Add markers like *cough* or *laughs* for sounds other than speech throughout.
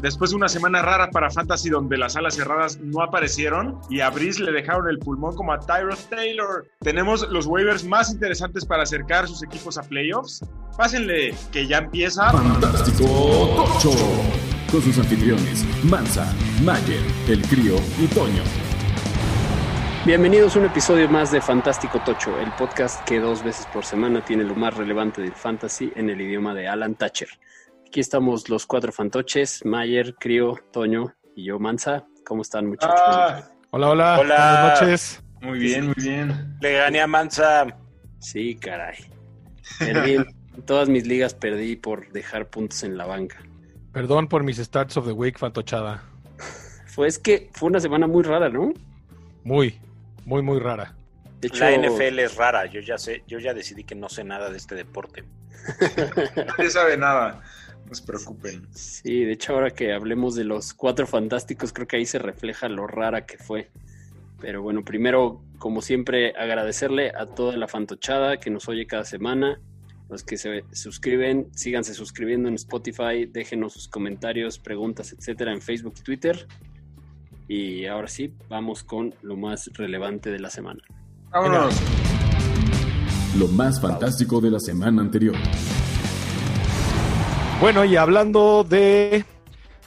después de una semana rara para Fantasy donde las alas cerradas no aparecieron y a Brice le dejaron el pulmón como a Tyrod Taylor. Tenemos los waivers más interesantes para acercar sus equipos a playoffs. Pásenle, que ya empieza. Fantástico Tocho. Con sus anfitriones, Mansa, Mayer, El Crío y Toño. Bienvenidos a un episodio más de Fantástico Tocho, el podcast que dos veces por semana tiene lo más relevante del fantasy en el idioma de Alan Thatcher. Aquí estamos los cuatro fantoches, Mayer, Crío, Toño y yo, Mansa. ¿Cómo están, muchachos? Ah, Hola, hola. Hola. Buenas noches. muy bien, muy bien. Le gané a Mansa. Sí, caray. Perdí en todas mis ligas, perdí por dejar puntos en la banca. Perdón por mis starts of the week, fantochada. Fue es que fue una semana muy rara, ¿no? Muy, muy, muy rara. De hecho, La NFL es rara. Yo ya sé, yo ya decidí que no sé nada de este deporte. *laughs* Nadie sabe nada. No se preocupen. Sí, de hecho, ahora que hablemos de los cuatro fantásticos, creo que ahí se refleja lo rara que fue. Pero bueno, primero, como siempre, agradecerle a toda la fantochada que nos oye cada semana. Los que se suscriben, síganse suscribiendo en Spotify, déjenos sus comentarios, preguntas, etcétera, en Facebook y Twitter. Y ahora sí, vamos con lo más relevante de la semana. Vámonos. Lo más fantástico de la semana anterior. Bueno, y hablando de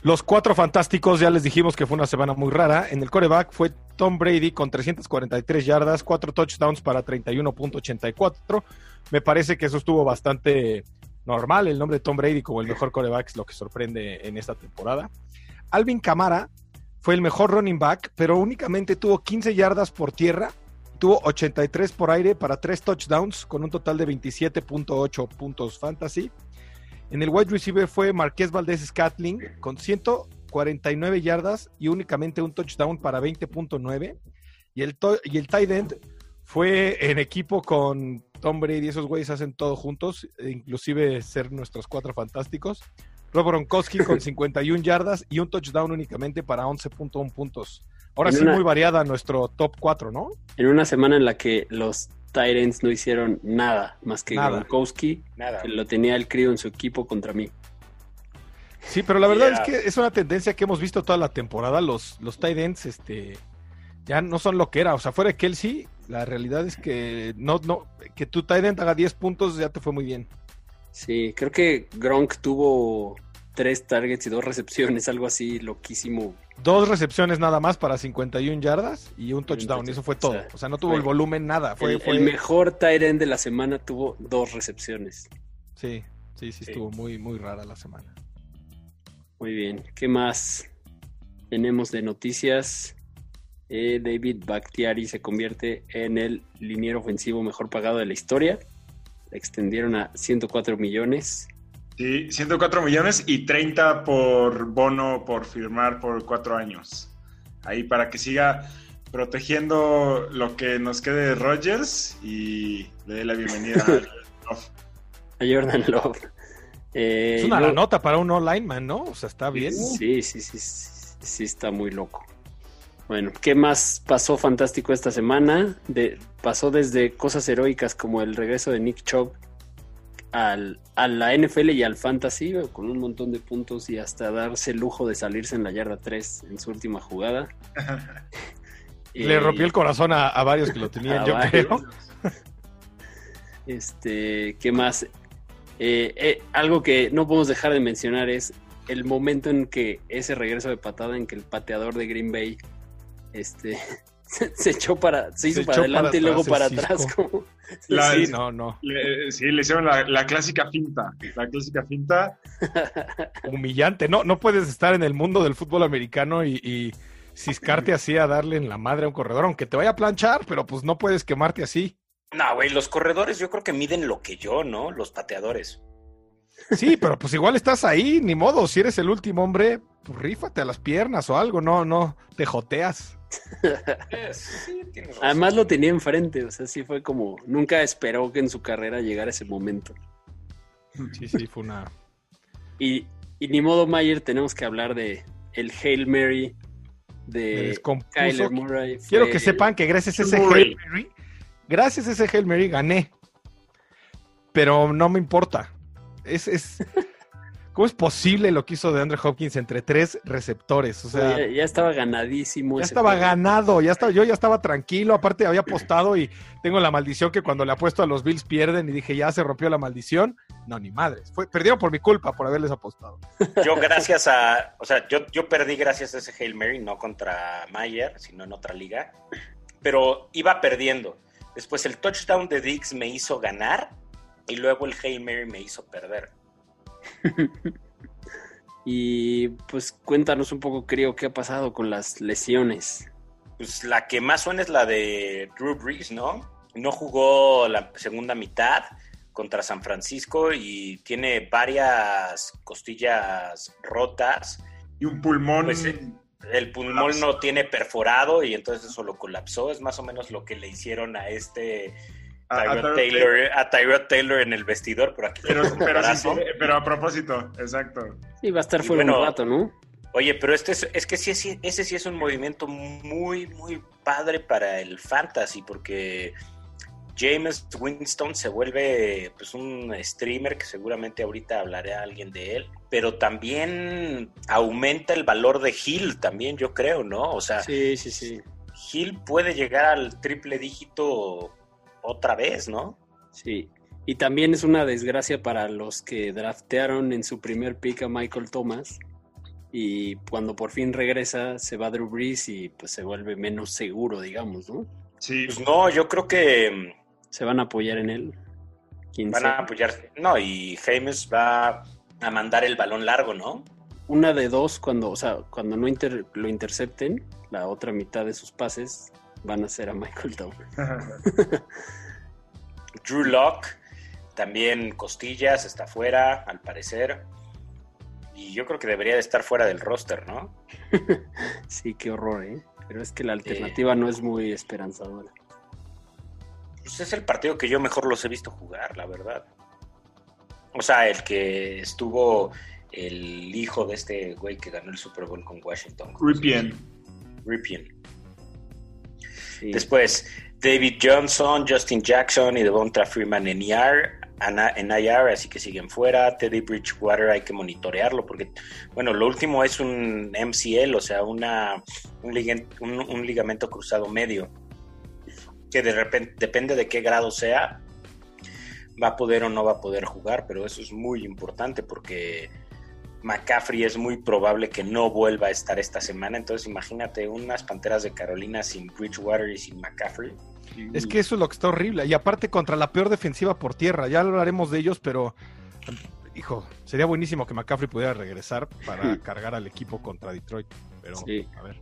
los cuatro fantásticos, ya les dijimos que fue una semana muy rara. En el coreback fue Tom Brady con 343 yardas, cuatro touchdowns para 31.84. Me parece que eso estuvo bastante normal. El nombre de Tom Brady como el mejor coreback es lo que sorprende en esta temporada. Alvin Kamara fue el mejor running back, pero únicamente tuvo 15 yardas por tierra. Tuvo 83 por aire para 3 touchdowns con un total de 27.8 puntos fantasy. En el wide receiver fue Marqués Valdés Scatling con 149 yardas y únicamente un touchdown para 20.9. Y el, y el tight end fue en equipo con Tom Brady. Esos güeyes hacen todo juntos, e inclusive ser nuestros cuatro fantásticos. Rob Gronkowski con *laughs* 51 yardas y un touchdown únicamente para 11.1 puntos. Ahora En sí, una- muy variada nuestro top 4, ¿no? En una semana en la que los Tyrants no hicieron nada más que Nada. Gronkowski, Nada. que lo tenía el crío en su equipo contra mí. Sí, pero la verdad Yeah. es que es una tendencia que hemos visto toda la temporada. Los, los tight ends, este, ya no son lo que era. O sea, fuera de Kelsey, la realidad es que no, no, que tu tight end haga 10 puntos ya te fue muy bien. Sí, creo que Gronk tuvo tres targets y dos recepciones, algo así loquísimo. Dos recepciones nada más para 51 yardas y un touchdown. Y eso fue todo. O sea, O sea, no tuvo fue- el volumen, nada. Fue, el, fue- el mejor tight end de la semana tuvo dos recepciones. Sí, sí, sí, Sí. estuvo muy, muy rara la semana. Muy bien, ¿qué más tenemos de noticias? Eh, David Bakhtiari se convierte en el liniero ofensivo mejor pagado de la historia. Extendieron a 104 millones. Sí, 104 millones y 30 por bono por firmar por cuatro años. Ahí para que siga protegiendo lo que nos quede de Rogers y le dé la bienvenida a *laughs* Love. A Jordan Love. Eh, Es una nota para un all-lineman, ¿no? O sea, está bien. Sí, sí, sí, sí, sí está muy loco. Bueno, ¿qué más pasó fantástico esta semana? De, pasó desde cosas heroicas como el regreso de Nick Chubb al, a la NFL y al Fantasy con un montón de puntos y hasta darse el lujo de salirse en la yarda 3 en su última jugada. *laughs* Le Eh, rompió el corazón a, a varios que lo *laughs* tenían, yo varios. creo. *laughs* Este, ¿qué más? Eh, eh, algo que no podemos dejar de mencionar es el momento en que ese regreso de patada en que el pateador de Green Bay este, se, se echó para, se hizo Se para adelante para y luego para atrás. *laughs* Como, La- Sí, no, no. Le- sí, le hicieron la, la clásica finta. La clásica finta. *laughs* humillante. No, no puedes estar en el mundo del fútbol americano y, y ciscarte así a darle en la madre a un corredor, aunque te vaya a planchar, pero pues no puedes quemarte así. No, güey, los corredores yo creo que miden lo que yo, ¿no? Los pateadores. Sí, pero pues igual estás ahí, ni modo. Si eres el último hombre, pues rífate a las piernas o algo, no, no, te joteas. Eh, sí, tienes razón. además lo tenía enfrente, o sea, sí fue como, nunca esperó que en su carrera llegara ese momento. Sí, sí, fue una. Y, y ni modo, Mayer, tenemos que hablar de el Hail Mary de. Kyler Murray. Quiero que el- sepan que gracias a ese Murray. Hail Mary, gracias a ese Hail Mary gané. Pero no me importa. Es, es, ¿Cómo es posible lo que hizo de Andre Hopkins entre tres receptores? O sea, ya, ya estaba ganadísimo. ya ese estaba juego. ganado, ya estaba, yo ya estaba tranquilo, aparte había apostado y tengo la maldición que cuando le apuesto a los Bills pierden y dije, ya se rompió la maldición. No, ni madres. Fue, perdieron por mi culpa por haberles apostado. Yo gracias a, o sea, yo, yo perdí gracias a ese Hail Mary, no contra Mayer, sino en otra liga, pero iba perdiendo. Después el touchdown de Diggs me hizo ganar y luego el Hail Mary me hizo perder. *laughs* Y pues cuéntanos un poco, creo, qué ha pasado con las lesiones. Pues la que más suena es la de Drew Brees, ¿no? No jugó la segunda mitad contra San Francisco y tiene varias costillas rotas. Y un pulmón. Pues, eh, El pulmón no tiene perforado y entonces eso lo colapsó. Es más o menos lo que le hicieron a este a- a Tyrod Taylor, a Tyrod Taylor en el vestidor, pero aquí Pero, fue con pero, sí, brazo. sí, pero a propósito, exacto. Sí, va a estar fuera bueno, un rato, ¿no? Oye, pero este es, es que sí, sí, ese sí es un movimiento muy, muy padre para el fantasy, porque James Winston se vuelve pues un streamer que seguramente ahorita hablaré a alguien de él, pero también aumenta el valor de Hill también, yo creo, ¿no? O sea, Sí, sí, sí. Hill puede llegar al triple dígito otra vez, ¿no? Sí. Y también es una desgracia para los que draftearon en su primer pick a Michael Thomas. Y cuando por fin regresa, se va Drew Brees y pues se vuelve menos seguro, digamos, ¿no? Sí. Pues no, yo creo que Se van a apoyar en él. ¿Quién van a apoyar. No, y James va a mandar el balón largo, ¿no? Una de dos, cuando, o sea, cuando no inter- lo intercepten, la otra mitad de sus pases van a ser a Michael Thomas. *laughs* Drew Lock, también costillas, está fuera, al parecer. Y yo creo que debería de estar fuera del roster, ¿no? *laughs* Sí, qué horror, ¿eh? Pero es que la alternativa no es muy esperanzadora. Pues es el partido que yo mejor los he visto jugar, la verdad. O sea, el que estuvo el hijo de este güey que ganó el Super Bowl con Washington. Ripien. Ripien. Después, David Johnson, Justin Jackson y Devonta Freeman en IR, en IR, así que siguen fuera. Teddy Bridgewater hay que monitorearlo porque, bueno, lo último es un MCL, o sea, una, un, un- un ligamento cruzado medio, que de repente, depende de qué grado sea, va a poder o no va a poder jugar, pero eso es muy importante porque McCaffrey es muy probable que no vuelva a estar esta semana. Entonces, imagínate unas panteras de Carolina sin Bridgewater y sin McCaffrey. Es que eso es lo que está horrible. Y aparte contra la peor defensiva por tierra. Ya hablaremos de ellos, pero hijo, sería buenísimo que McCaffrey pudiera regresar para cargar al equipo contra Detroit. Pero Sí. a ver.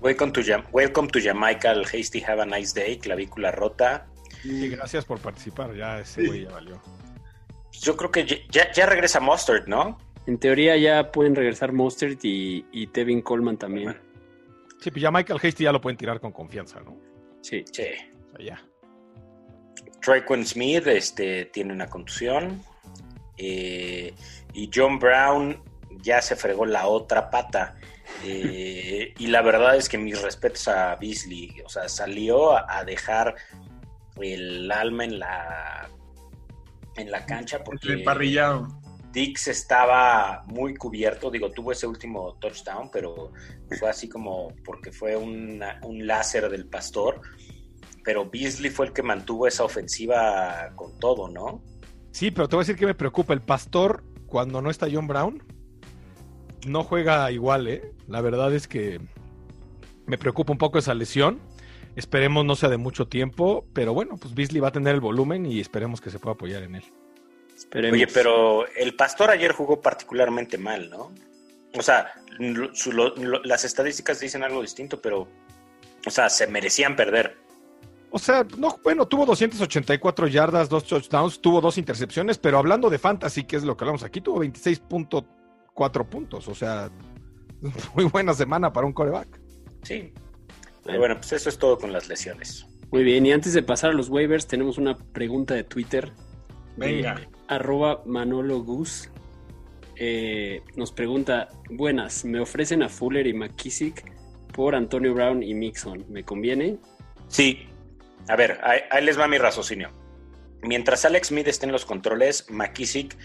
Welcome to, welcome to Jamaica, el Hasty Have a Nice Day, clavícula rota. Y gracias por participar. Ya ese güey ya valió. Yo creo que ya- ya, regresa Mustard, ¿no? En teoría ya pueden regresar Mostert y, y Tevin Coleman también. Sí, pues ya Michael Hasty ya lo pueden tirar con confianza, ¿no? Sí. Sí. O sea, ya. Traquan Smith este, tiene una contusión. Eh, y John Brown ya se fregó la otra pata. Eh, y la verdad es que mis respetos a Beasley. O sea, salió a, a dejar el alma en la, en la cancha porque Emparrillado. Dix estaba muy cubierto. Digo, tuvo ese último touchdown, pero fue así como porque fue una- un láser del pastor. Pero Beasley fue el que mantuvo esa ofensiva con todo, ¿no? Sí, pero te voy a decir que me preocupa. El pastor, cuando no está John Brown, no juega igual, ¿eh? La verdad es que me preocupa un poco esa lesión. Esperemos no sea de mucho tiempo, pero bueno, pues Beasley va a tener el volumen y esperemos que se pueda apoyar en él. Esperemos. Oye, pero el pastor ayer jugó particularmente mal, ¿no? O sea, su- lo- lo- las estadísticas dicen algo distinto, pero, o sea, se merecían perder. O sea, no, bueno, tuvo 284 yardas, dos touchdowns, tuvo dos intercepciones, pero hablando de fantasy, que es lo que hablamos aquí, tuvo 26.4 puntos. O sea, *laughs* muy buena semana para un coreback. Sí. Pero bueno, pues eso es todo con las lesiones. Muy bien, y antes de pasar a los waivers, tenemos una pregunta de Twitter. de Venga. arroba Manolo Gus. Eh, nos pregunta, buenas, me ofrecen a Fuller y McKissick por Antonio Brown y Mixon. ¿Me conviene? Sí. A ver, ahí, ahí les va mi raciocinio. mientras Alex Smith esté en los controles, McKissick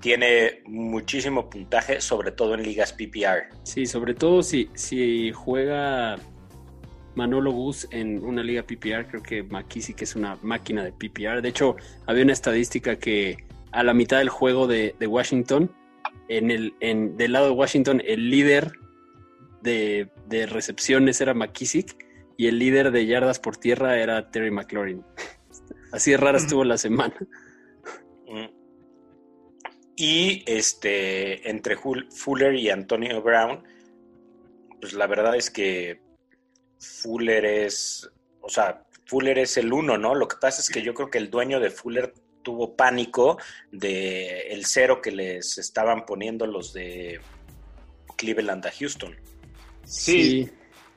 tiene muchísimo puntaje, sobre todo en ligas PPR. Sí, sobre todo si, si juega Manolo Gus en una liga PPR, creo que McKissick es una máquina de PPR. De hecho, había una estadística que a la mitad del juego de, de Washington, en el, en, del lado de Washington, el líder de, de recepciones era McKissick y el líder de yardas por tierra era Terry McLaurin. *laughs* Así de rara estuvo la semana. Y este, entre Fuller y Antonio Brown, pues la verdad es que Fuller es, o sea, Fuller es el uno, ¿no? Lo que pasa es que yo creo que el dueño de Fuller tuvo pánico de el cero que les estaban poniendo los de Cleveland a Houston. Sí,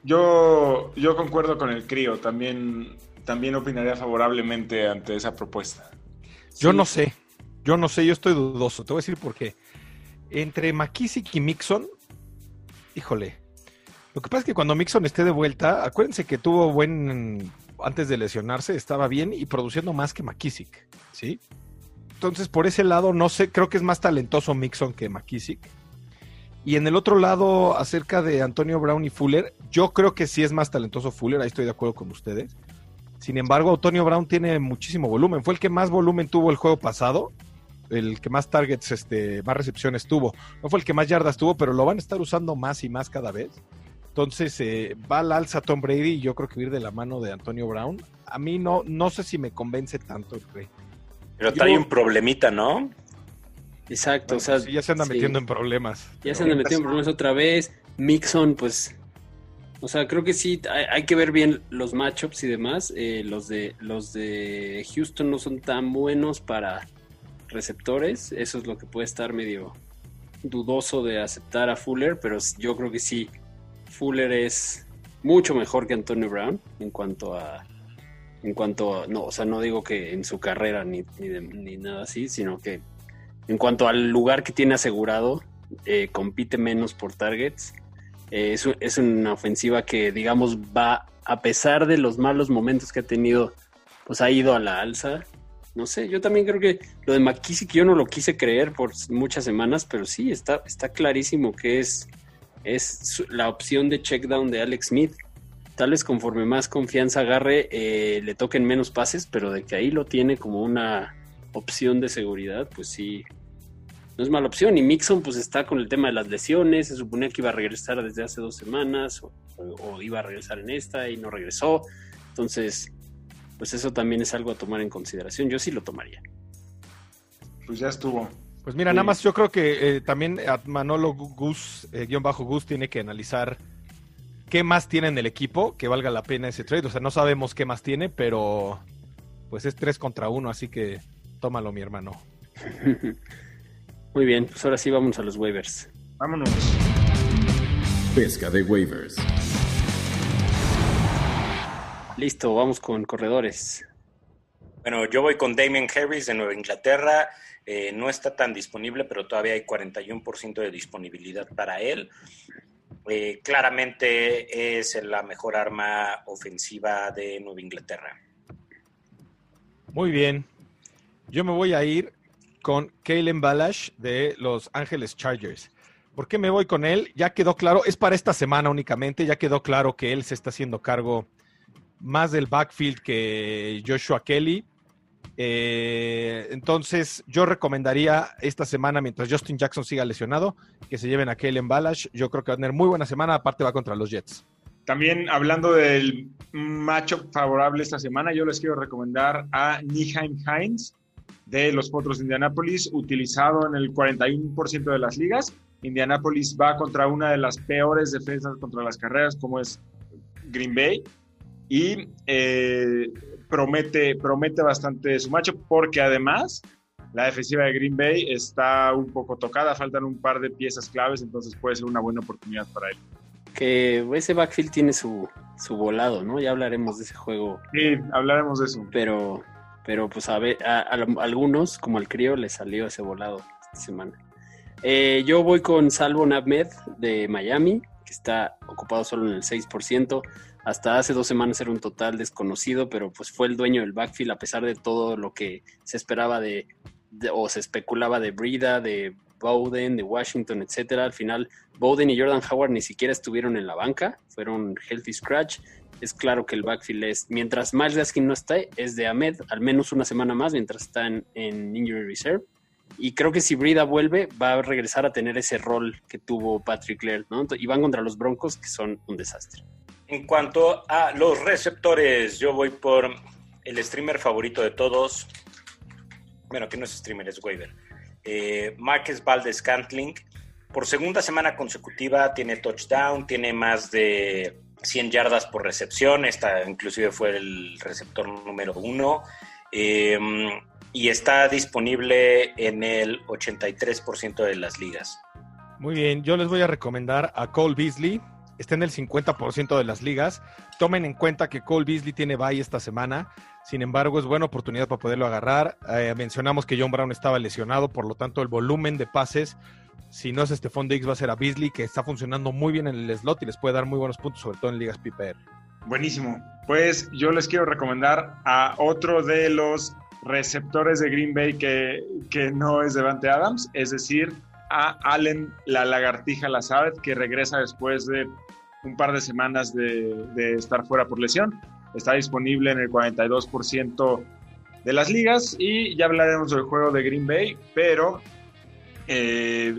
Yo, yo concuerdo con el crío, también, también opinaría favorablemente ante esa propuesta. Yo no sé, yo no sé, yo estoy dudoso, te voy a decir por qué. Entre McKissick y Mixon, híjole, lo que pasa es que cuando Mixon esté de vuelta, acuérdense que tuvo buen, antes de lesionarse, estaba bien y produciendo más que McKissick, ¿sí? Entonces, por ese lado, no sé, creo que es más talentoso Mixon que McKissick. Y en el otro lado, acerca de Antonio Brown y Fuller, yo creo que sí es más talentoso Fuller, ahí estoy de acuerdo con ustedes. Sin embargo, Antonio Brown tiene muchísimo volumen. Fue el que más volumen tuvo el juego pasado, el que más targets, este, más recepciones tuvo. No fue el que más yardas tuvo, pero lo van a estar usando más y más cada vez. Entonces eh, va al alza Tom Brady y yo creo que ir de la mano de Antonio Brown. A mí no, no sé si me convence tanto el Rey. Pero trae un problemita, ¿no? Exacto, Bueno, o sea, ya se anda sí. metiendo en problemas. Ya se han metido en problemas otra vez. Mixon, pues. O sea, creo que sí, hay, hay que ver bien los matchups y demás. Eh, los, de, los de Houston no son tan buenos para receptores. Eso es lo que puede estar medio dudoso de aceptar a Fuller, pero yo creo que sí, Fuller es mucho mejor que Antonio Brown en cuanto a. En cuanto a. No, o sea, no digo que en su carrera ni, ni, de- ni nada así, sino que en cuanto al lugar que tiene asegurado, eh, compite menos por targets. Eh, es, es una ofensiva que, digamos, va, a pesar de los malos momentos que ha tenido, pues ha ido a la alza. No sé, yo también creo que lo de McKissick yo no lo quise creer por muchas semanas, pero sí, está, está clarísimo que es, es la opción de check down de Alex Smith. Tal vez conforme más confianza agarre, eh, le toquen menos pases, pero de que ahí lo tiene como una opción de seguridad, pues sí, no es mala opción. Y Mixon pues está con el tema de las lesiones, se suponía que iba a regresar desde hace dos semanas o- o iba a regresar en esta y no regresó. Entonces, pues eso también es algo a tomar en consideración. Yo sí lo tomaría. Pues ya estuvo. Pues mira, Sí. nada más yo creo que eh, también Manolo Gus, eh, guion bajo Gus, tiene que analizar qué más tiene en el equipo que valga la pena ese trade. O sea, no sabemos qué más tiene, pero pues es 3 contra 1, así que tómalo, mi hermano. *laughs* Muy bien, pues ahora sí vamos a los waivers. Vámonos. Pesca de waivers. Listo, vamos con corredores. Bueno, yo voy con Damien Harris de Nueva Inglaterra. Eh, no está tan disponible, pero todavía hay 41% de disponibilidad para él. Eh, claramente es la mejor arma ofensiva de Nueva Inglaterra. Muy bien. Yo me voy a ir con Kalen Balash de Los Ángeles Chargers. ¿Por qué me voy con él? Ya quedó claro, es para esta semana únicamente, ya quedó claro que él se está haciendo cargo más del backfield que Joshua Kelly. Eh, entonces, yo recomendaría esta semana, mientras Justin Jackson siga lesionado, que se lleven a Kalen Balash. Yo creo que va a tener muy buena semana, aparte va contra los Jets. También hablando del matchup favorable esta semana, yo les quiero recomendar a Niheim Hines de los Potros de Indianápolis, utilizado en el 41% de las ligas. Indianápolis va contra una de las peores defensas contra las carreras, como es Green Bay, y eh, promete, promete bastante su matchup, porque además la defensiva de Green Bay está un poco tocada, faltan un par de piezas claves, entonces puede ser una buena oportunidad para él. Que ese backfield tiene su, su volado, ¿no? Ya hablaremos de ese juego Sí, hablaremos de eso. pero, pero pues a, ver, a, a algunos, como al crío, le salió ese volado esta semana. Eh, yo voy con Salvo Ahmed de Miami, que que está ocupado solo en el 6%. Hasta hace dos semanas era un total desconocido, pero pues fue el dueño del backfield a pesar de todo lo que se esperaba de, o se especulaba de Brida, de Bowden, de Washington, etcétera. Al final, Bowden y Jordan Howard ni siquiera estuvieron en la banca, fueron healthy scratch. Es claro que el backfield es, mientras Miles Gaskin no está, es de Ahmed, al menos una semana más, mientras está en, en Injury Reserve. Y creo que si Brida vuelve, va a regresar a tener ese rol que tuvo Patrick Laird, ¿no? Y van contra los Broncos, que son un desastre. En cuanto a los receptores, yo voy por el streamer favorito de todos. Bueno, que no es streamer, es waiver. Eh, Marques Valdez Cantling. Por segunda semana consecutiva tiene touchdown, tiene más de 100 yardas por recepción. Esta inclusive fue el receptor número uno. Eh, y está disponible en el 83% de las ligas. Muy bien, yo les voy a recomendar a Cole Beasley. Está en el 50% de las ligas. Tomen en cuenta que Cole Beasley tiene bye esta semana. Sin embargo, es buena oportunidad para poderlo agarrar. Eh, mencionamos que John Brown estaba lesionado, por lo tanto, el volumen de pases, si no es Stephon Diggs, va a ser a Beasley, que está funcionando muy bien en el slot y les puede dar muy buenos puntos, sobre todo en ligas PPR. Buenísimo. Pues yo les quiero recomendar a otro de los receptores de Green Bay que, que no es Devante Adams, es decir, a Allen la lagartija Lazard, que regresa después de un par de semanas de, de estar fuera por lesión. Está disponible en el 42% de las ligas y ya hablaremos del juego de Green Bay, pero eh,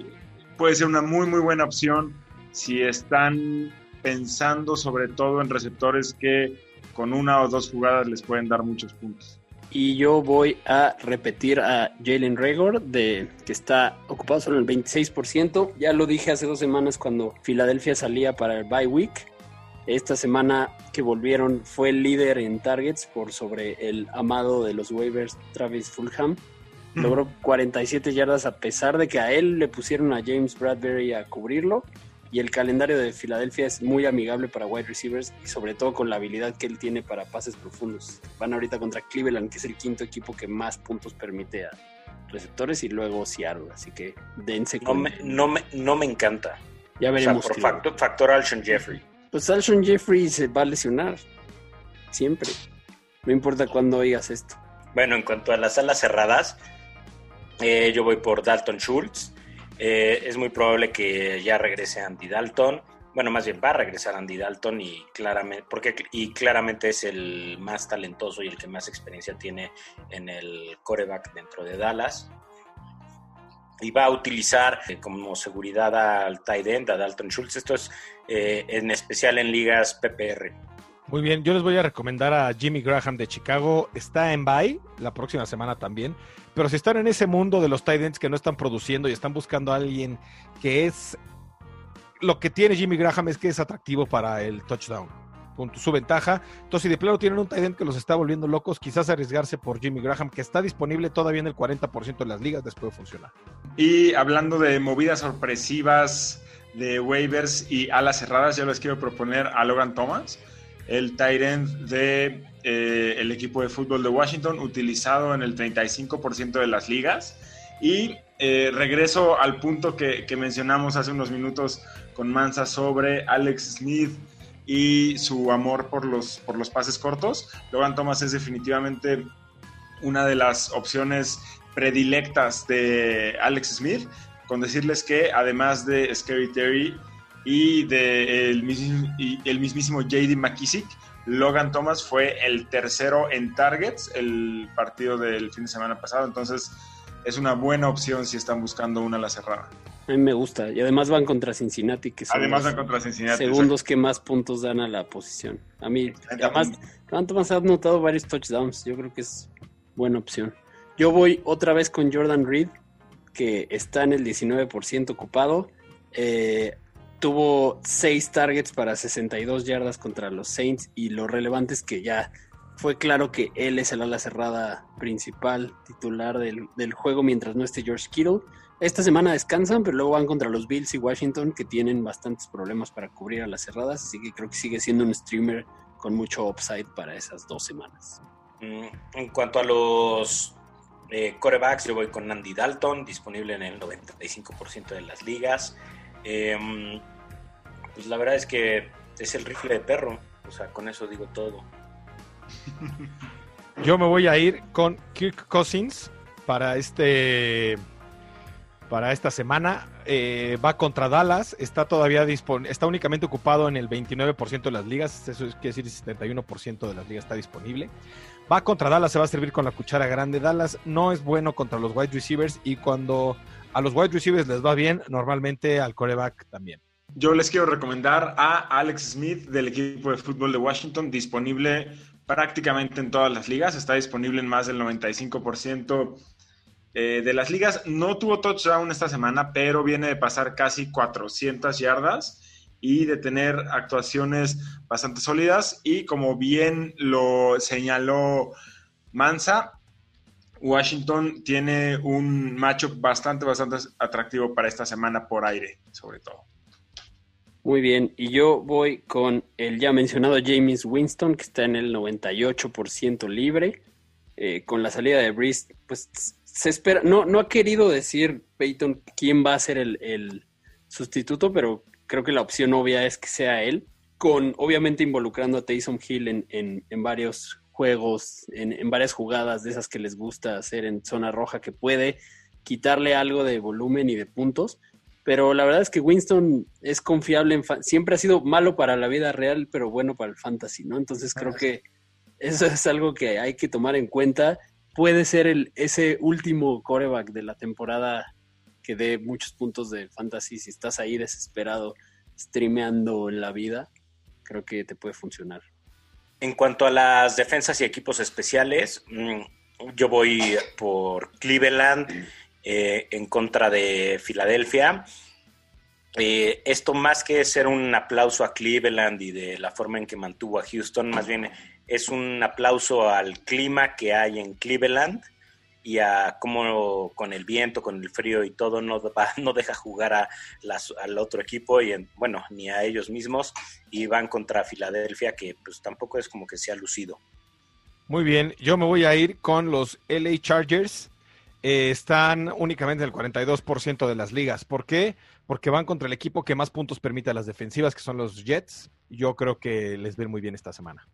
puede ser una muy, muy buena opción si están pensando sobre todo en receptores que con una o dos jugadas les pueden dar muchos puntos y yo voy a repetir a Jalen Regor, de, que está ocupado solo el 26%. Ya lo dije hace dos semanas cuando Filadelfia salía para el bye week. Esta semana que volvieron fue el líder en targets por sobre el amado de los waivers, Travis Fulham. Logró 47 yardas a pesar de que a él le pusieron a James Bradbury a cubrirlo y el calendario de Filadelfia es muy amigable para wide receivers y sobre todo con la habilidad que él tiene para pases profundos. Van ahorita contra Cleveland, que es el quinto equipo que más puntos permite a receptores y luego Seattle, así que dense no me, no me, no me encanta. Ya veremos. por factor, factor Alshon Jeffrey. Pues Alshon Jeffrey se va a lesionar. Siempre. No importa cuándo oigas esto. Bueno, en cuanto a las alas cerradas, eh, yo voy por Dalton Schultz. Eh, es muy probable que ya regrese Andy Dalton. Bueno, más bien va a regresar Andy Dalton y claramente, porque, y claramente es el más talentoso y el que más experiencia tiene en el coreback dentro de Dallas. Y va a utilizar eh, como seguridad al tight end, a Dalton Schultz. Esto es eh, en especial en ligas PPR. Muy bien, yo les voy a recomendar a Jimmy Graham de Chicago. Está en bye la próxima semana también. Pero si están en ese mundo de los Titans que no están produciendo y están buscando a alguien que es. Lo que tiene Jimmy Graham es que es atractivo para el touchdown. Punto, su ventaja. Entonces, si de plano tienen un tight que los está volviendo locos, quizás arriesgarse por Jimmy Graham, que está disponible todavía en el 40% de las ligas, después de funcionar. Y hablando de movidas sorpresivas de waivers y alas cerradas, yo les quiero proponer a Logan Thomas el tight end de eh, el equipo de fútbol de Washington, utilizado en el 35% de las ligas. Y eh, regreso al punto que, mencionamos hace unos minutos con Mansa sobre Alex Smith y su amor por los, por los pases cortos. Logan Thomas es definitivamente una de las opciones predilectas de Alex Smith, con decirles que además de Scary Terry, y de el, mismísimo JD McKissick. Logan Thomas fue el tercero en targets el partido del fin de semana pasado, entonces es una buena opción si están buscando una a la cerrada. A mí me gusta. Y además van contra Cincinnati, que son además van contra Cincinnati, segundos que más puntos dan a la posición. A mí, además, Thomas ha notado varios touchdowns. Yo creo que es buena opción. Yo voy otra vez con Jordan Reed, que está en el 19% ocupado. Eh, tuvo seis targets para 62 yardas contra los Saints y lo relevante es que ya fue claro que él es el ala cerrada principal, titular del, juego mientras no esté George Kittle. Esta semana descansan, pero luego van contra los Bills y Washington que tienen bastantes problemas para cubrir a las cerradas, así que creo que sigue siendo un streamer con mucho upside para esas dos semanas. Mm, en cuanto a los eh, corebacks, yo voy con Andy Dalton, disponible en el 95% de las ligas. Em, pues la verdad es que es el rifle de perro. O sea, con eso digo todo. Yo me voy a ir con Kirk Cousins para este para esta semana. Eh, va contra Dallas, está todavía disponible, está únicamente ocupado en el 29% de las ligas, eso quiere decir 71% de las ligas está disponible. Va contra Dallas, se va a servir con la cuchara grande. Dallas no es bueno contra los wide receivers y cuando a los wide receivers les va bien, normalmente al coreback también. Yo les quiero recomendar a Alex Smith del equipo de fútbol de Washington, disponible prácticamente en todas las ligas, está disponible en más del 95% eh, de las ligas. No tuvo touchdown esta semana, pero viene de pasar casi 400 yardas y de tener actuaciones bastante sólidas. Y como bien lo señaló Mansa, Washington tiene un matchup bastante, bastante atractivo para esta semana por aire, sobre todo. Muy bien, y yo voy con el ya mencionado James Winston, que está en el 98% libre. Eh, con la salida de Breeze, pues se espera, no, no ha querido decir Peyton quién va a ser el, sustituto, pero creo que la opción obvia es que sea él, con obviamente involucrando a Taysom Hill en, en, varios juegos, en, en, varias jugadas de esas que les gusta hacer en zona roja, que puede quitarle algo de volumen y de puntos pero la verdad es que Winston es confiable, en siempre ha sido malo para la vida real, pero bueno para el fantasy, ¿no? Entonces creo ah. que eso es algo que hay que tomar en cuenta. Puede ser el, ese último coreback de la temporada que dé muchos puntos de fantasy. Si estás ahí desesperado, streameando en la vida, creo que te puede funcionar. En cuanto a las defensas y equipos especiales, mm, yo voy por Cleveland eh, en contra de Filadelfia. Eh, esto más que ser un aplauso a Cleveland y de la forma en que mantuvo a Houston, más bien es un aplauso al clima que hay en Cleveland y a cómo con el viento, con el frío y todo no, *laughs* no deja jugar a al otro equipo y bueno, ni a ellos mismos y van contra Filadelfia que pues tampoco es como que sea lucido. Muy bien, yo me voy a ir con los LA Chargers eh, están únicamente en el 42% de las ligas. ¿Por qué? Porque van contra el equipo que más puntos permite a las defensivas, que son los Jets. Yo creo que les ven muy bien esta semana.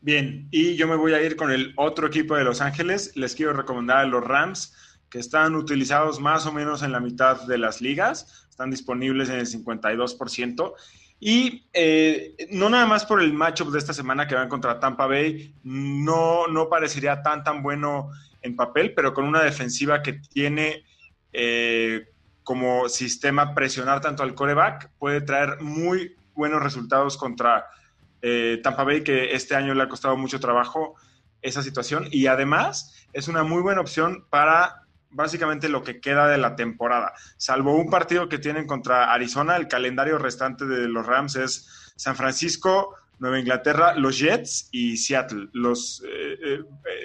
Bien, y yo me voy a ir con el otro equipo de Los Ángeles. Les quiero recomendar a los Rams, que están utilizados más o menos en la mitad de las ligas. Están disponibles en el 52%. Y eh, no nada más por el matchup de esta semana que van contra Tampa Bay, no, no parecería tan tan bueno en papel, pero con una defensiva que tiene eh, como sistema presionar tanto al coreback, puede traer muy buenos resultados contra eh, Tampa Bay, que este año le ha costado mucho trabajo esa situación. Y además es una muy buena opción para básicamente lo que queda de la temporada. Salvo un partido que tienen contra Arizona, el calendario restante de los Rams es San Francisco, Nueva Inglaterra, los Jets y Seattle, los, eh, eh,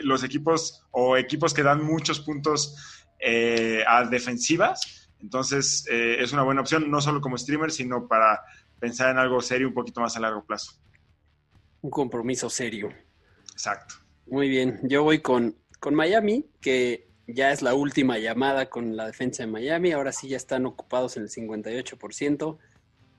los equipos o equipos que dan muchos puntos eh, a defensivas. Entonces es una buena opción, no solo como streamer, sino para pensar en algo serio un poquito más a largo plazo. Un compromiso serio. Exacto. Muy bien, yo voy con, con Miami, que ya es la última llamada con la defensa de Miami, ahora sí ya están ocupados en el 58%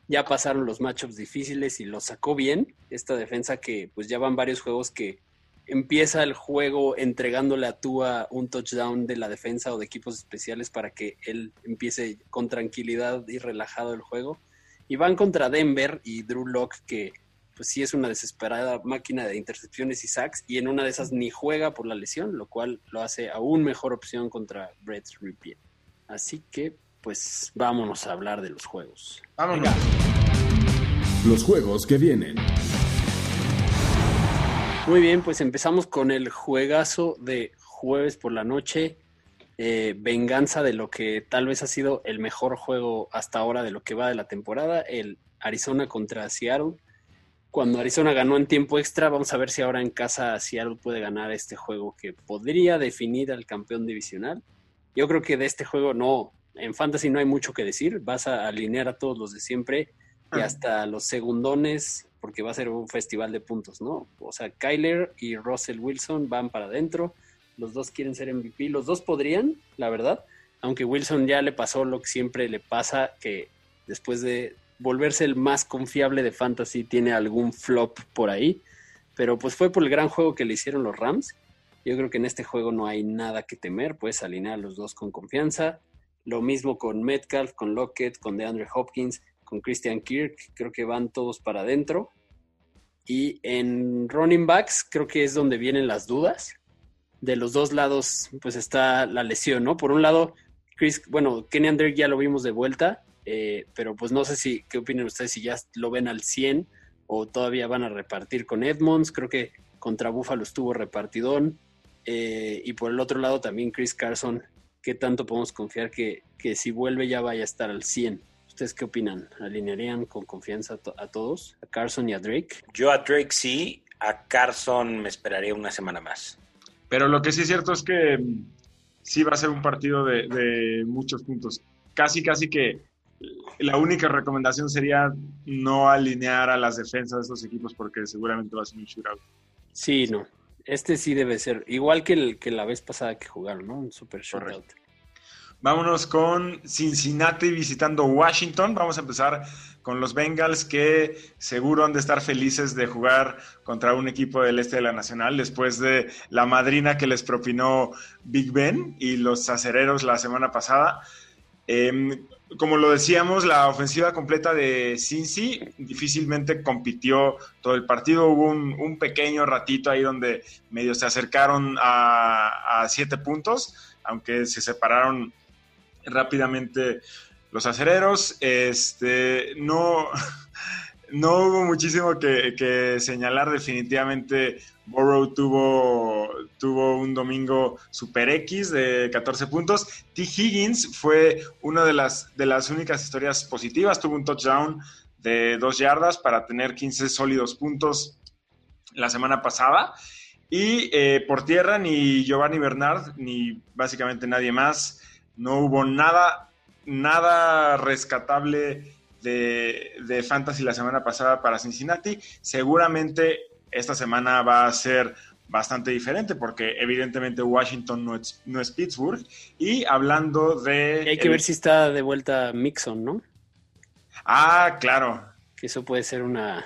ya pasaron los matchups difíciles y los sacó bien. Esta defensa que pues ya van varios juegos que empieza el juego entregándole a Tua un touchdown de la defensa o de equipos especiales para que él empiece con tranquilidad y relajado el juego. Y van contra Denver y Drew Locke que pues sí es una desesperada máquina de intercepciones y sacks y en una de esas ni juega por la lesión, lo cual lo hace aún mejor opción contra Brett Ripien. Así que pues vámonos a hablar de los juegos. Vámonos. Los juegos que vienen. Muy bien, pues empezamos con el juegazo de jueves por la noche. Eh, venganza de lo que tal vez ha sido el mejor juego hasta ahora de lo que va de la temporada, el Arizona contra Seattle. Cuando Arizona ganó en tiempo extra, vamos a ver si ahora en casa Seattle puede ganar este juego que podría definir al campeón divisional. Yo creo que de este juego no, en fantasy no hay mucho que decir, vas a alinear a todos los de siempre y ah. hasta los segundones, porque va a ser un festival de puntos, ¿no? O sea, Kyler y Russell Wilson van para adentro, los dos quieren ser MVP, los dos podrían, la verdad, aunque Wilson ya le pasó lo que siempre le pasa, que después de volverse el más confiable de fantasy, tiene algún flop por ahí, pero pues fue por el gran juego que le hicieron los Rams. Yo creo que en este juego no hay nada que temer, puedes alinear a los dos con confianza. Lo mismo con Metcalf, con Lockett, con DeAndre Hopkins, con Christian Kirk, creo que van todos para adentro. Y en running backs creo que es donde vienen las dudas. De los dos lados pues está la lesión, ¿no? Por un lado, Chris, bueno, Kenny Andre ya lo vimos de vuelta, eh, pero pues no sé si, ¿qué opinan ustedes? Si ya lo ven al 100 o todavía van a repartir con Edmonds. Creo que contra Buffalo estuvo repartidón. Eh, y por el otro lado también Chris Carson, ¿qué tanto podemos confiar que, que si vuelve ya vaya a estar al 100? ¿Ustedes qué opinan? ¿Alinearían con confianza a todos? ¿A Carson y a Drake? Yo a Drake sí, a Carson me esperaría una semana más. Pero lo que sí es cierto es que mm, sí va a ser un partido de, muchos puntos. Casi, casi que la única recomendación sería no alinear a las defensas de estos equipos porque seguramente va a ser un shootout. Sí, no. Este sí debe ser igual que, el, que la vez pasada que jugaron, ¿no? Un super shootout. Vámonos con Cincinnati visitando Washington. Vamos a empezar con los Bengals que seguro han de estar felices de jugar contra un equipo del este de la Nacional después de la madrina que les propinó Big Ben y los acereros la semana pasada. Em, como lo decíamos, la ofensiva completa de Cincy difícilmente compitió todo el partido. Hubo un, pequeño ratito ahí donde medio se acercaron a, a siete puntos, aunque se separaron rápidamente los acereros. Este, no, *laughs* no hubo muchísimo que, señalar. Definitivamente, Borough tuvo, tuvo un domingo super X de 14 puntos. T. Higgins fue una de las, de las únicas historias positivas. Tuvo un touchdown de dos yardas para tener 15 sólidos puntos la semana pasada. Y eh, por tierra, ni Giovanni Bernard, ni básicamente nadie más no hubo nada, nada rescatable de, de, Fantasy la semana pasada para Cincinnati. Seguramente esta semana va a ser bastante diferente porque evidentemente Washington no es, no es Pittsburgh. Y hablando de... hay que ver si está de vuelta Mixon, ¿no? Ah, claro. Que eso puede ser una,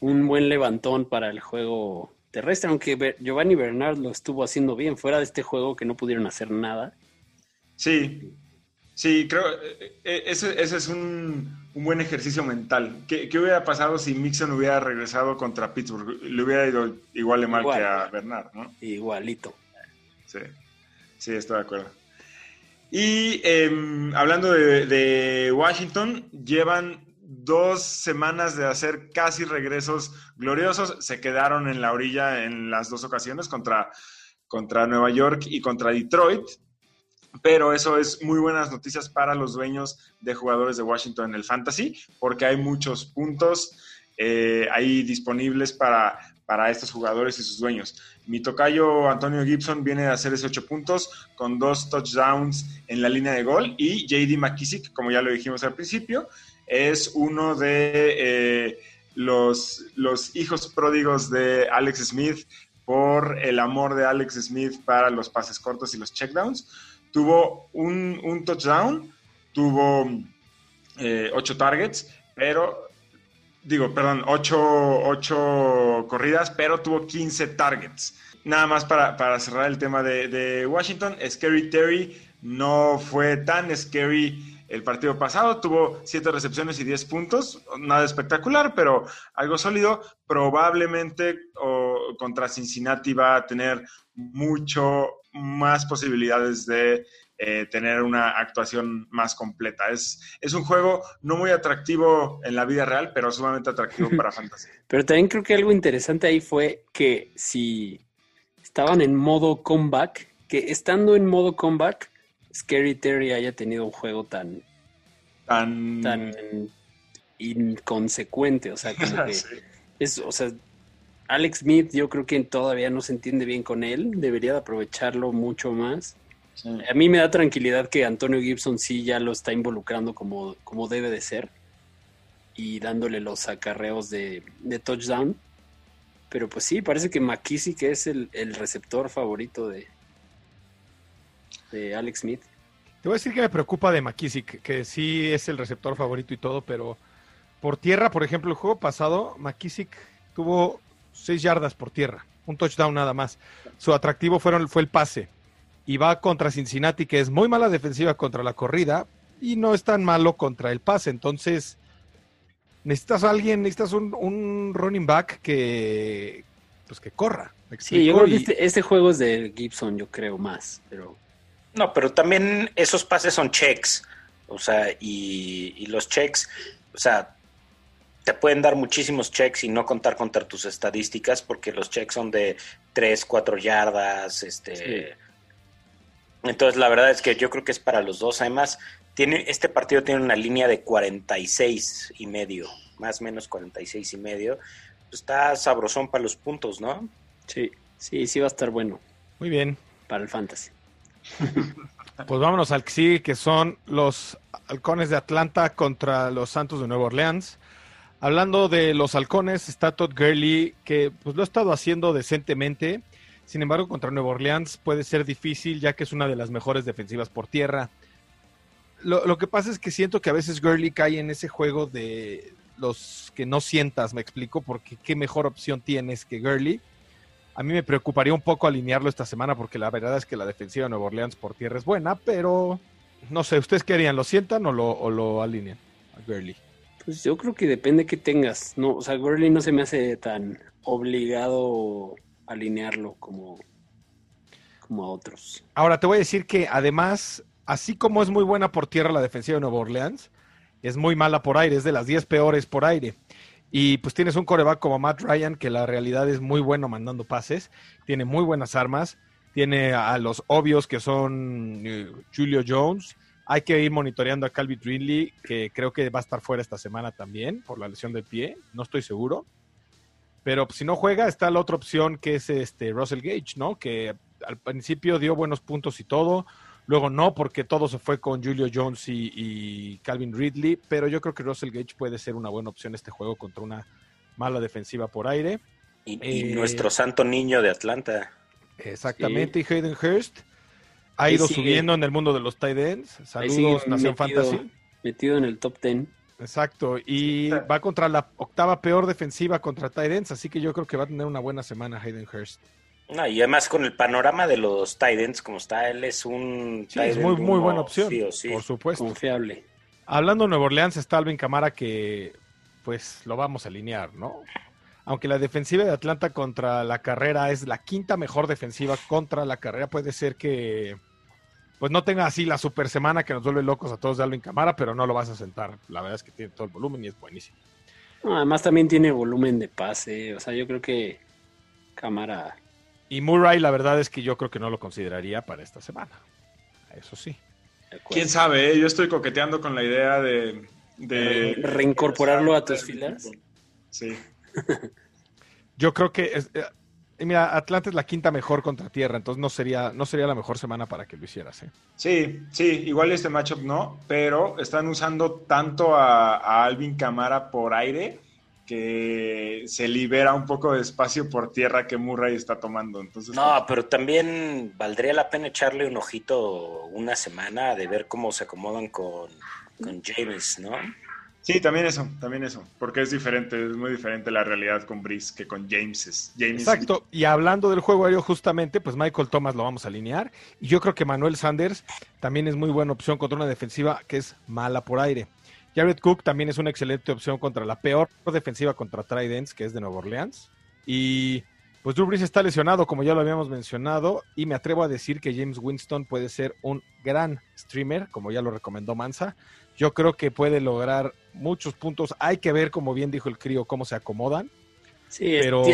un buen levantón para el juego terrestre, aunque Giovanni Bernard lo estuvo haciendo bien fuera de este juego que no pudieron hacer nada. Sí, sí, creo eh, eh, ese, ese es un, buen ejercicio mental. ¿Qué, hubiera pasado si Mixon hubiera regresado contra Pittsburgh? Le hubiera ido igual de mal que a Bernard, ¿no? Igualito. Sí, sí, estoy de acuerdo. Y em, hablando de, de, Washington, llevan dos semanas de hacer casi regresos gloriosos. Se quedaron en la orilla en las dos ocasiones contra, contra Nueva York y contra Detroit pero eso es muy buenas noticias para los dueños de jugadores de Washington en el Fantasy, porque hay muchos puntos eh, ahí disponibles para, para estos jugadores y sus dueños. Mi tocayo Antonio Gibson viene a hacer esos ocho puntos con dos touchdowns en la línea de gol y JD McKissick, como ya lo dijimos al principio, es uno de eh, los, los hijos pródigos de Alex Smith por el amor de Alex Smith para los pases cortos y los checkdowns tuvo un, touchdown, tuvo eh, ocho targets, pero, digo, perdón, ocho, corridas, pero tuvo 15 targets. Nada más para, cerrar el tema de, Washington, Scary Terry no fue tan scary el partido pasado, tuvo siete recepciones y 10 puntos, nada espectacular, pero algo sólido. Probablemente contra Cincinnati va a tener mucho más posibilidades de eh, tener una actuación más completa. Es, es un juego no muy atractivo en la vida real, pero sumamente atractivo para *laughs* fantasy. Pero también creo que algo interesante ahí fue que si estaban en modo comeback, que estando en modo comeback, Scary Terry haya tenido un juego tan tan, tan inconsecuente, o sea, como *laughs* que es, o sea, Alex Smith yo creo que todavía no se entiende bien con él, debería de aprovecharlo mucho más. A mí me da tranquilidad que Antonio Gibson sí ya lo está involucrando como, como debe de ser y dándole los acarreos de, touchdown. Pero pues sí, parece que McKissick es el, el receptor favorito de, de Alex Smith. Te voy a decir que me preocupa de McKissick, que sí es el receptor favorito y todo, pero Por tierra, por ejemplo, el juego pasado, McKissick tuvo 6 yardas por tierra, un touchdown nada más. Su atractivo fueron, fue el pase. Y va contra Cincinnati, que es muy mala defensiva contra la corrida y no es tan malo contra el pase. Entonces, necesitas a alguien, necesitas un, un running back que, pues que corra. ¿me Sí, yo que Y- este, este juego es de Gibson, yo creo más, pero No, pero también esos pases son checks. O sea, y, y los checks, o sea, te pueden dar muchísimos checks y no contar contra tus estadísticas porque los checks son de 3, 4 yardas. Este, Sí. Entonces, la verdad es que yo creo que es para los dos. Además, tiene, este partido tiene una línea de 46 y medio, más o menos 46 y medio. Pues está sabrosón para los puntos, ¿no? sí, sí, sí va a estar bueno Muy bien. para el fantasy. Pues vámonos al que sigue, que son los halcones de Atlanta contra los Santos de Nueva Orleans. Hablando de los halcones, está Todd Gurley, que pues lo ha estado haciendo decentemente. Sin embargo, contra Nueva Orleans puede ser difícil, ya que es una de las mejores defensivas por tierra. Lo, lo que pasa es que siento que a veces Gurley cae en ese juego de los que no sientas, me explico, porque qué mejor opción tienes que Gurley. A mí me preocuparía un poco alinearlo esta semana porque la verdad es que la defensiva de Nueva Orleans por tierra es buena, pero no sé, ¿ustedes qué harían? ¿Lo sientan o lo, o lo alinean a Gurley? Pues yo creo que depende que tengas. No, o sea, Gurley no se me hace tan obligado alinearlo como, como a otros. Ahora te voy a decir que además, así como es muy buena por tierra la defensiva de Nueva Orleans, es muy mala por aire, es de las 10 peores por aire. Y pues tienes un coreback como Matt Ryan, que la realidad es muy bueno mandando pases, tiene muy buenas armas, tiene a los obvios que son eh, Julio Jones. Hay que ir monitoreando a Calvin Ridley, que creo que va a estar fuera esta semana también por la lesión del pie, no estoy seguro. Pero pues, si no juega, está la otra opción que es este Russell Gage, ¿no? Que al principio dio buenos puntos y todo, luego no, porque todo se fue con Julio Jones y, y Calvin Ridley, pero yo creo que Russell Gage puede ser una buena opción este juego contra una mala defensiva por aire. Y, y Eh, nuestro santo niño de Atlanta. Exactamente, y Hayden Hurst ha Ahí ido sigue. subiendo en el mundo de los tight ends. Saludos, Nación metido- Fantasy. Metido en el top 10. Exacto, y va contra la octava peor defensiva contra tight ends, así que yo creo que va a tener una buena semana Hayden Hurst. No, y además con el panorama de los Titans como está, él es un Sí, es tight muy, muy buena opción, sí o sí. por supuesto. Confiable. Hablando de Nueva Orleans, está Alvin Camara que pues lo vamos a alinear, ¿no? Aunque la defensiva de Atlanta contra la carrera es la quinta mejor defensiva contra la carrera, puede ser que pues no tenga así la super semana que nos vuelve locos a todos de Alvin Camara, pero no lo vas a sentar. La verdad es que tiene todo el volumen y es buenísimo. No, además también tiene volumen de pase. O sea, yo creo que Cámara. Y Murray, la verdad es que yo creo que no lo consideraría para esta semana. Eso sí. ¿Quién sabe? eh? Yo estoy coqueteando con la idea de... de- Re- reincorporarlo a tus filas. Sí. Yo creo que es- eh, mira, Atlanta es la quinta mejor contra tierra, entonces no sería, no sería la mejor semana para que lo hicieras. ¿eh? Sí, sí, igual este matchup no, pero están usando tanto a, a Alvin Camara por aire que se libera un poco de espacio por tierra que Murray está tomando. Entonces, No, pero también valdría la pena echarle un ojito una semana de ver cómo se acomodan con, con James, ¿no? Sí, también eso, también eso, porque es diferente, es muy diferente la realidad con Brice que con James. Exacto. Y hablando del juego aéreo, justamente, pues Michael Thomas lo vamos a alinear. Y yo creo que Manuel Sanders también es muy buena opción contra una defensiva que es mala por aire. Jared Cook también es una excelente opción contra la peor defensiva contra Tridents, que es de Nueva Orleans. Y pues Drew Brees está lesionado, como ya lo habíamos mencionado, y me atrevo a decir que James Winston puede ser un gran streamer, como ya lo recomendó Mansa. Yo creo que puede lograr muchos puntos. Hay que ver, como bien dijo el crío, cómo se acomodan. Sí, Pero-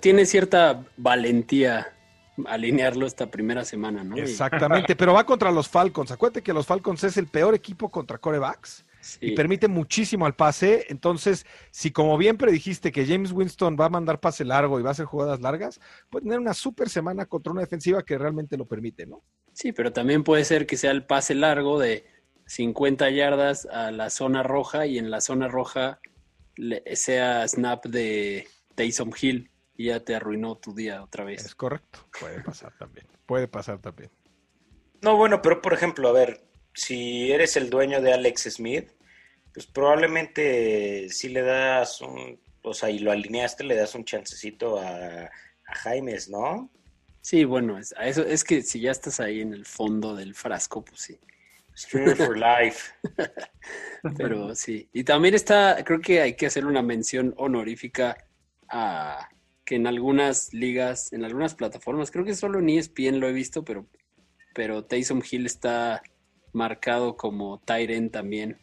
tiene cierta valentía alinearlo esta primera semana, ¿no? Exactamente, pero va contra los Falcons. Acuérdate que los Falcons es el peor equipo contra corebacks sí. y permite muchísimo al pase. Entonces, si como bien predijiste que James Winston va a mandar pase largo y va a hacer jugadas largas, puede tener una super semana contra una defensiva que realmente lo permite, ¿no? Sí, pero también puede ser que sea el pase largo de 50 yardas a la zona roja y en la zona roja le- sea snap de Taysom Hill y ya te arruinó tu día otra Es vez. correcto. Puede pasar también. Puede pasar también. No, bueno, pero por ejemplo, a ver, si eres el dueño de Alex Smith, pues probablemente si le das un, o sea, y lo alineaste, le das un chancecito a, a Jaimes, ¿no? Sí, bueno, es, a eso, es que si ya estás ahí en el fondo del frasco, pues sí. Streamer for life. *laughs* Pero sí. Y también está, creo que hay que hacer una mención honorífica a que en algunas ligas, en algunas plataformas, creo que solo en ESPN lo he visto, pero, pero Taysom Hill está marcado como Tyren también.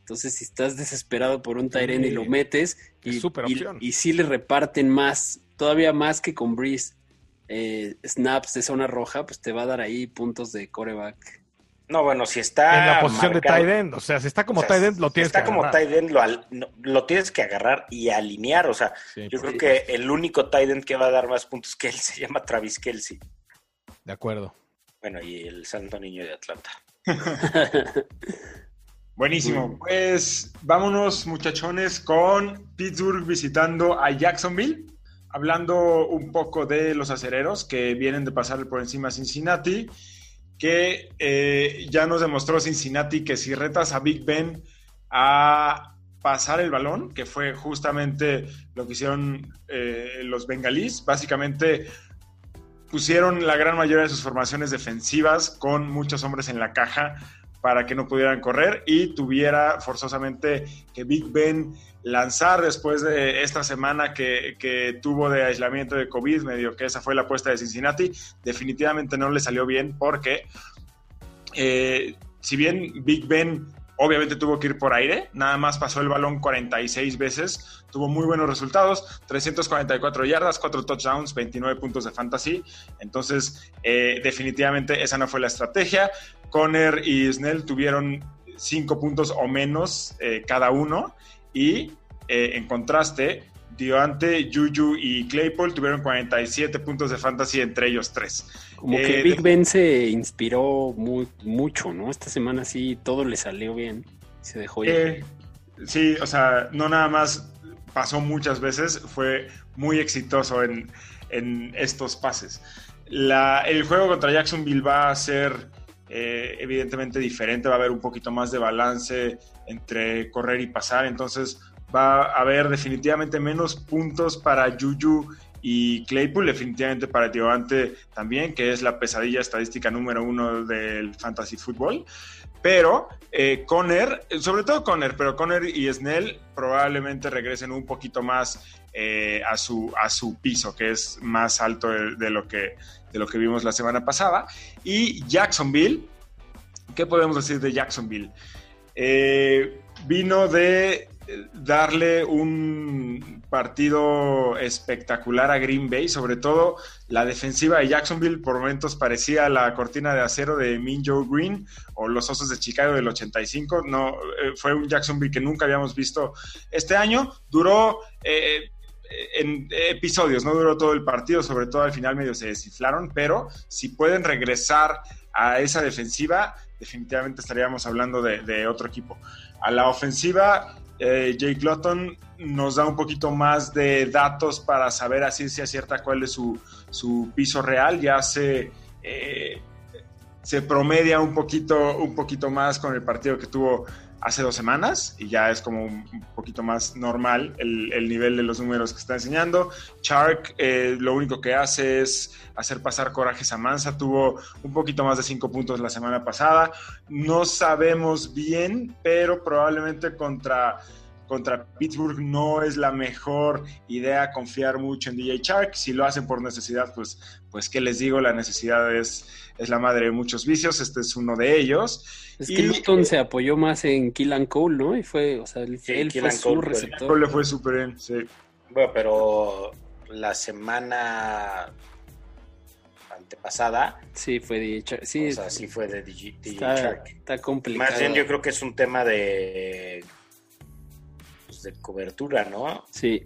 Entonces, si estás desesperado por un Tyren y lo metes, Es y, y, y sí le reparten más, todavía más que con Breeze, eh, snaps de zona roja, pues te va a dar ahí puntos de coreback. No, bueno, si está. en la posición marcado- de tight end. O sea, si está como o sea, tight end, lo si tienes está que como tight end, lo, al- no, lo tienes que agarrar y alinear. O sea, Sí, yo por creo que el único tight end que va a dar más puntos que él *laughs* se llama Travis Kelsey. De acuerdo. Bueno, y el santo niño de Atlanta. *laughs* Buenísimo. Pues vámonos, muchachones, con Pittsburgh visitando a Jacksonville. Hablando un poco de los acereros que vienen de pasar por encima a Cincinnati, que eh, ya nos demostró Cincinnati que si retas a Big Ben a pasar el balón, que fue justamente lo que hicieron eh, los bengalíes, básicamente pusieron la gran mayoría de sus formaciones defensivas con muchos hombres en la caja para que no pudieran correr y tuviera forzosamente que Big Ben lanzar después de esta semana que, que, tuvo de aislamiento de COVID, medio que esa fue la apuesta de Cincinnati, definitivamente no le salió bien porque eh, si bien Big Ben obviamente tuvo que ir por aire, nada más pasó el balón 46 veces, tuvo muy buenos resultados, 344 yardas, 4 touchdowns, 29 puntos de fantasy, entonces eh, definitivamente esa no fue la estrategia. Conner y Snell tuvieron 5 puntos o menos eh, cada uno y eh, en contraste, Dioante, Juju y Claypool tuvieron 47 puntos de fantasy entre ellos tres. Como que Eh, Big Ben se inspiró muy, mucho, ¿no? Esta semana sí todo le salió bien. Se dejó ir. Eh, sí, o sea, no nada más pasó muchas veces, fue muy exitoso en, en estos pases. La, el juego contra Jacksonville va a ser eh, evidentemente diferente, va a haber un poquito más de balance entre correr y pasar, entonces va a haber definitivamente menos puntos para Juju y Claypool, definitivamente para Diovante también, que es la pesadilla estadística número uno del fantasy fútbol. Pero eh, Conner, sobre todo Conner, pero Conner y Snell probablemente regresen un poquito más eh, a, su, a su piso, que es más alto de, de, lo que, de lo que vimos la semana pasada. Y Jacksonville, ¿qué podemos decir de Jacksonville? Eh, vino de darle un partido espectacular a Green Bay, sobre todo la defensiva de Jacksonville por momentos parecía la cortina de acero de Min Joe Green o los Osos de Chicago del 85, no eh, fue un Jacksonville que nunca habíamos visto este año, duró eh, en episodios, no duró todo el partido, sobre todo al final medio se desciflaron, pero si pueden regresar a esa defensiva, definitivamente estaríamos hablando de otro equipo. A la ofensiva, eh, Jake Lotton nos da un poquito más de datos para saber a ciencia cierta cuál es su, su piso real. Ya se, eh, se promedia un poquito, un poquito más con el partido que tuvo hace dos semanas y ya es como un, poquito más normal el, el, nivel de los números que está enseñando. Chark eh, lo único que hace es hacer pasar corajes a Mansa, tuvo un poquito más de cinco puntos la semana pasada. No sabemos bien, pero probablemente contra, contra Pittsburgh no es la mejor idea confiar mucho en DJ Chark. Si lo hacen por necesidad, pues, pues qué les digo, la necesidad es, es la madre de muchos vicios, este es uno de ellos. Es que y, Luton eh, se apoyó más en Killan Cole, ¿no? Y fue, o sea, él, sí, él fue su Cole, receptor. Cole le fue súper bien, sí. Bueno, pero la semana antepasada. Sí, fue DJ Chark. Sí, o sea, sí fue de DJ, DJ está, Chark. Está complicado. Más bien yo creo que es un tema de, de cobertura, ¿no? Sí.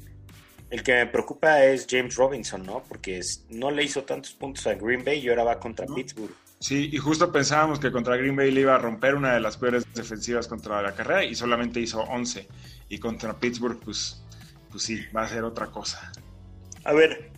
El que me preocupa es James Robinson, ¿no? Porque es, no le hizo tantos puntos a Green Bay y ahora va contra ¿no? Pittsburgh. Sí, y justo pensábamos que contra Green Bay le iba a romper una de las peores defensivas contra la carrera y solamente hizo 11. Y contra Pittsburgh, pues, pues sí, va a ser otra cosa. A ver,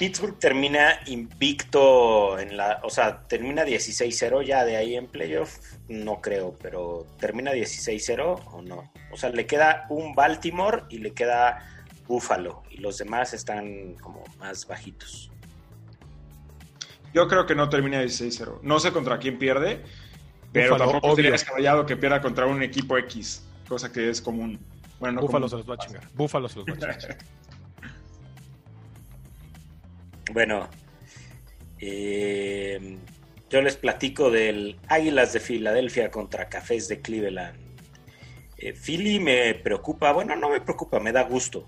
Pittsburgh termina invicto en la, o sea, termina 16-0 ya de ahí en playoff, no creo, pero termina 16-0 o no. O sea, le queda un Baltimore y le queda Buffalo y los demás están como más bajitos. Yo creo que no termina 16-0. No sé contra quién pierde, pero tampoco sería descabellado que pierda contra un equipo X, cosa que es común. Bueno, Búfalo se los va a chingar. Búfalo se los va a chingar. *laughs* bueno, eh, yo les platico del Águilas de Filadelfia contra Cafés de Cleveland. Eh, Philly me preocupa, bueno, no me preocupa, me da gusto,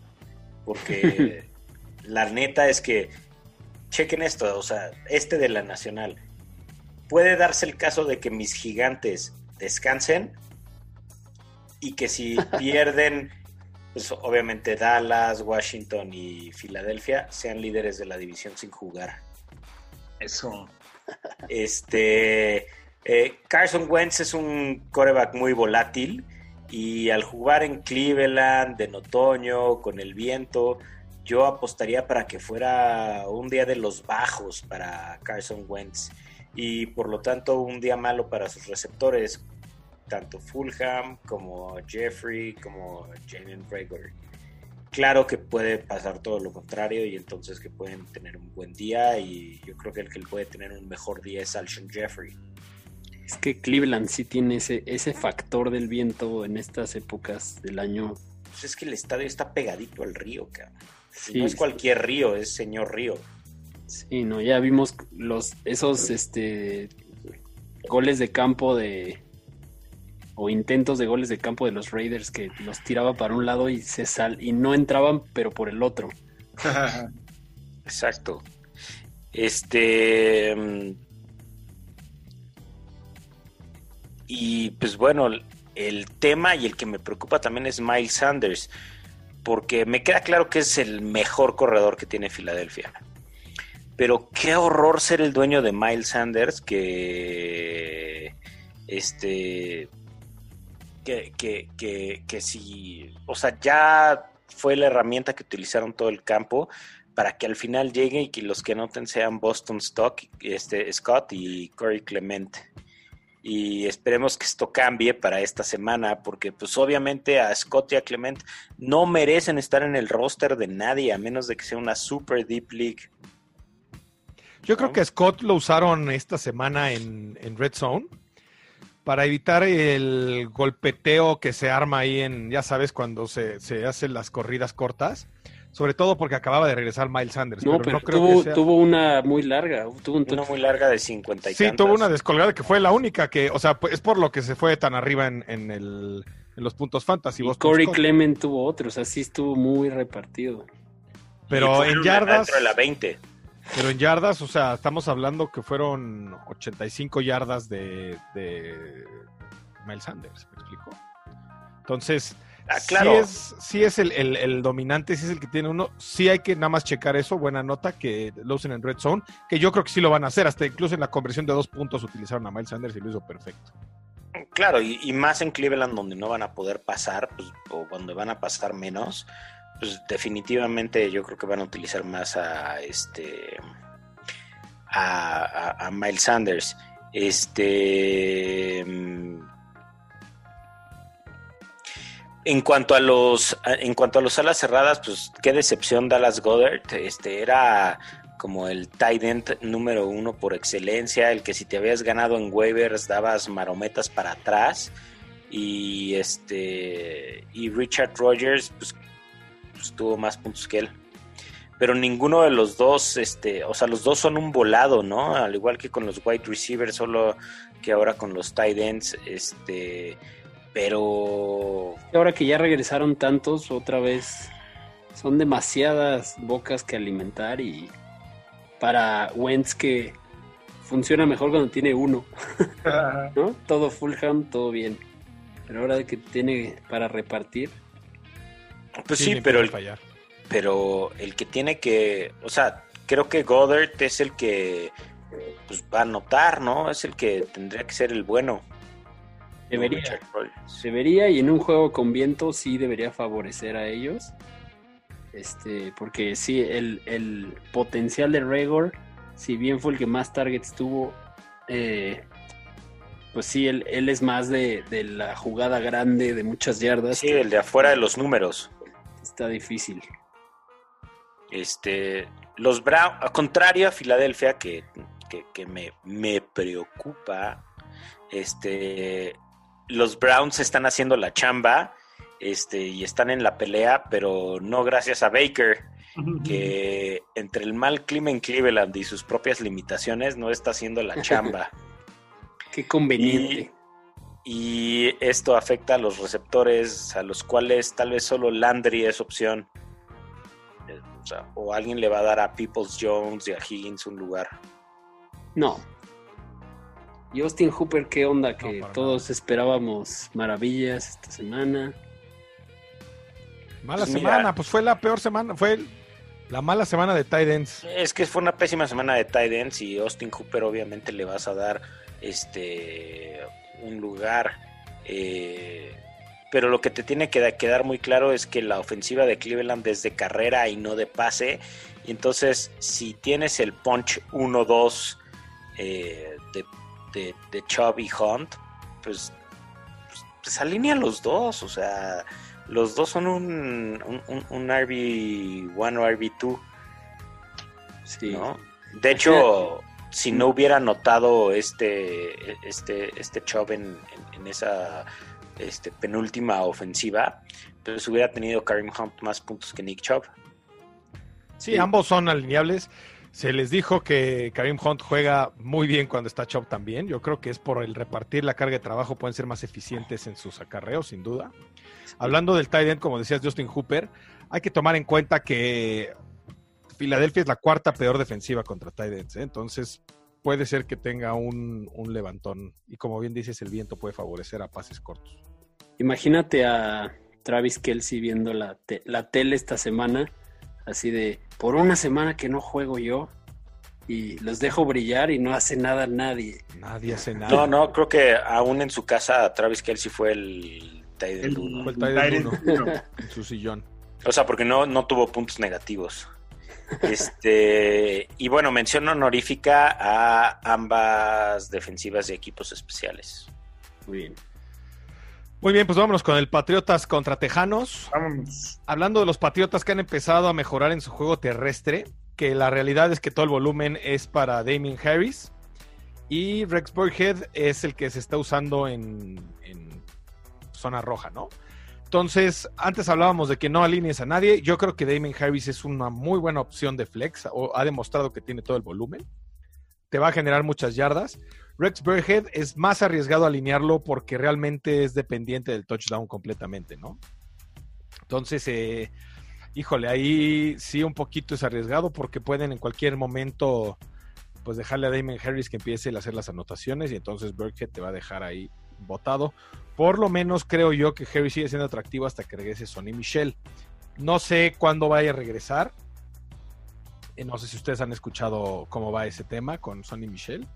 porque *laughs* la neta es que, chequen esto, o sea, este de la Nacional, puede darse el caso de que mis gigantes descansen y que si *laughs* pierden, pues obviamente Dallas, Washington y Filadelfia sean líderes de la división sin jugar. Eso. Este eh, Carson Wentz es un coreback muy volátil y al jugar en Cleveland en otoño con el viento, yo apostaría para que fuera un día de los bajos para Carson Wentz y por lo tanto un día malo para sus receptores tanto Fulham como Jeffrey como Jalen Rager. Claro que puede pasar todo lo contrario y entonces que pueden tener un buen día y yo creo que el que puede tener un mejor día es Alshon Jeffrey. Es que Cleveland sí tiene ese, ese factor del viento en estas épocas del año. Pues es que el estadio está pegadito al río, cabrón. no es cualquier río, es señor río. Sí, no, ya vimos los esos este goles de campo de o intentos de goles de campo de los Raiders que los tiraba para un lado y se sal y no entraban, pero por el otro. *laughs* Exacto. Este mm, y pues bueno, el tema y el que me preocupa también es Miles Sanders, porque me queda claro que es el mejor corredor que tiene Filadelfia. Pero qué horror ser el dueño de Miles Sanders que este que, que, que, si, o sea, ya fue la herramienta que utilizaron todo el campo para que al final llegue y que los que anoten sean Boston Stock, este, Scott y Corey Clement. Y esperemos que esto cambie para esta semana, porque pues obviamente a Scott y a Clement no merecen estar en el roster de nadie, a menos de que sea una super deep league. Yo creo que Scott lo usaron esta semana en, en Red Zone para evitar el golpeteo que se arma ahí en, ya sabes, cuando se, hacen las corridas cortas. Sobre todo porque acababa de regresar Miles Sanders. No, pero, tuvo, tuvo, una muy larga. Tuvo una muy larga de 50 y Sí, tuvo una descolgada que fue la única que, o sea, es por lo que se fue tan arriba en, el, en los puntos fantasy. Y Corey Clement tuvo otro, o sea, sí estuvo muy repartido. Pero en yardas... Dentro de la 20. Pero en yardas, o sea, estamos hablando que fueron 85 yardas de, de Miles Sanders, ¿me explico? Entonces, ah, claro. sí es, el, dominante, sí es el que tiene uno. Sí hay que nada más checar eso, buena nota, que lo usen en Red Zone, que yo creo que sí lo van a hacer. Hasta incluso en la conversión de dos puntos utilizaron a Miles Sanders y lo hizo perfecto. Claro, y, y más en Cleveland donde no van a poder pasar, pues, o donde van a pasar menos pues definitivamente yo creo que van a utilizar más a este a, Miles Sanders. Este mm, en cuanto a los en cuanto a alas cerradas, pues qué decepción Dallas Goddard. Este era como el tight end número uno por excelencia, el que si te habías ganado en waivers dabas marometas para atrás y este y Richard Rogers, pues pues, tuvo más puntos que él. Pero ninguno de los dos, este, o sea, los dos son un volado, ¿no? Al igual que con los wide receivers, solo que ahora con los tight ends, este, pero... Ahora que ya regresaron tantos, otra vez son demasiadas bocas que alimentar y para Wentz que funciona mejor cuando tiene uno, *laughs* ¿no? Todo Fulham, todo bien. Pero ahora que tiene para repartir, pues sí, pero el, pero el que tiene que, o sea, creo que Goddard es el que pues, va a notar, ¿no? Es el que tendría que ser el bueno. Debería. Debería y en un juego con viento sí debería favorecer a ellos. Este, porque sí, el, el potencial de Regor, si bien fue el que más targets tuvo, eh, pues sí, él, él es más de, de la jugada grande, de muchas yardas. Sí, el de afuera de los números. Está difícil. Este, los Brown, a contrario a Filadelfia, que, que, que me, me preocupa, este, los Browns están haciendo la chamba este, y están en la pelea, pero no gracias a Baker, que entre el mal clima en Cleveland y sus propias limitaciones no está haciendo la chamba. *laughs* Qué conveniente. Y, y esto afecta a los receptores, a los cuales tal vez solo Landry es opción. Eh, O, sea, o alguien le va a dar a Peoples Jones y a Higgins un lugar. No. Y Austin Hooper, ¿qué onda? Que todos esperábamos maravillas esta semana. Mala Pues mira. semana, pues fue la peor semana, fue el- la mala semana de tight ends. Es que fue una pésima semana de tight ends y Austin Hooper obviamente le vas a dar este un lugar. eh, pero lo que te tiene que da- quedar muy claro es que la ofensiva de Cleveland es de carrera y no de pase. Y entonces, si tienes el punch 1-2 eh, de, de, de Chubb y Hunt, pues, pues, pues alinea los dos. O sea, los dos son un, un, un- un RB1 o RB2. Sí. ¿no? De hecho, si no hubiera notado este, este, este Chubb en, esa este, penúltima ofensiva, pues hubiera tenido Karim Hunt más puntos que Nick Chubb. Sí, ambos son alineables. Se les dijo que Karim Hunt juega muy bien cuando está Chop también. Yo creo que es por el repartir la carga de trabajo, pueden ser más eficientes en sus acarreos, sin duda. Hablando del tight end, como decías Justin Hooper, hay que tomar en cuenta que Filadelfia es la cuarta peor defensiva contra tight ends, ¿eh? entonces puede ser que tenga un, un levantón. Y como bien dices, el viento puede favorecer a pases cortos. Imagínate a Travis Kelsey viendo la, te- la tele esta semana, así de, por una semana que no juego yo y los dejo brillar y no hace nada nadie. Nadie hace nada. No, no, creo que aún en su casa Travis Kelsey fue el tight end El- uno. Fue el tight end Tight uno. end. en su sillón. O sea, porque no, no tuvo puntos negativos. Este, y bueno, mención honorífica a ambas defensivas de equipos especiales. Muy bien. Muy bien, pues vámonos con el Patriotas contra Tejanos. Vámonos. Hablando de los Patriotas que han empezado a mejorar en su juego terrestre, que la realidad es que todo el volumen es para Damien Harris y Rex Burkhead es el que se está usando en, en zona roja, ¿no? Entonces, antes hablábamos de que no alinees a nadie. Yo creo que Damien Harris es una muy buena opción de flex, o ha demostrado que tiene todo el volumen. Te va a generar muchas yardas. Rex Burkhead es más arriesgado alinearlo porque realmente es dependiente del touchdown completamente, ¿no? Entonces, eh, híjole, ahí sí un poquito es arriesgado porque pueden en cualquier momento pues dejarle a Damon Harris que empiece a hacer las anotaciones y entonces Burkhead te va a dejar ahí botado. Por lo menos creo yo que Harris sigue siendo atractivo hasta que regrese Sonny Michel. No sé cuándo vaya a regresar. Eh, No sé si ustedes han escuchado cómo va ese tema con Sonny Michel.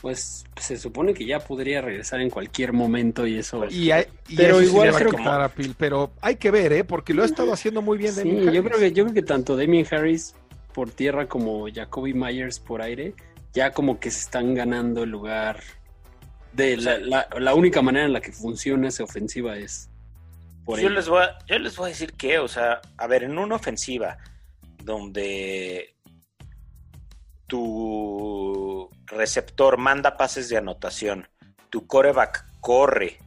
Pues se supone que ya podría regresar en cualquier momento y eso. Y, hay- y Pero eso igual le va a creo que- a Phil, pero hay que ver, ¿eh? Porque lo ha estado haciendo muy bien. Sí, Damien yo creo que yo creo que tanto Damien Harris por tierra como Jacoby Myers por aire ya como que se están ganando el lugar de la, la- la única manera en la que funciona esa ofensiva es por yo les, voy a, yo les voy a decir que, o sea, a ver, en una ofensiva donde tu receptor manda pases de anotación, tu coreback corre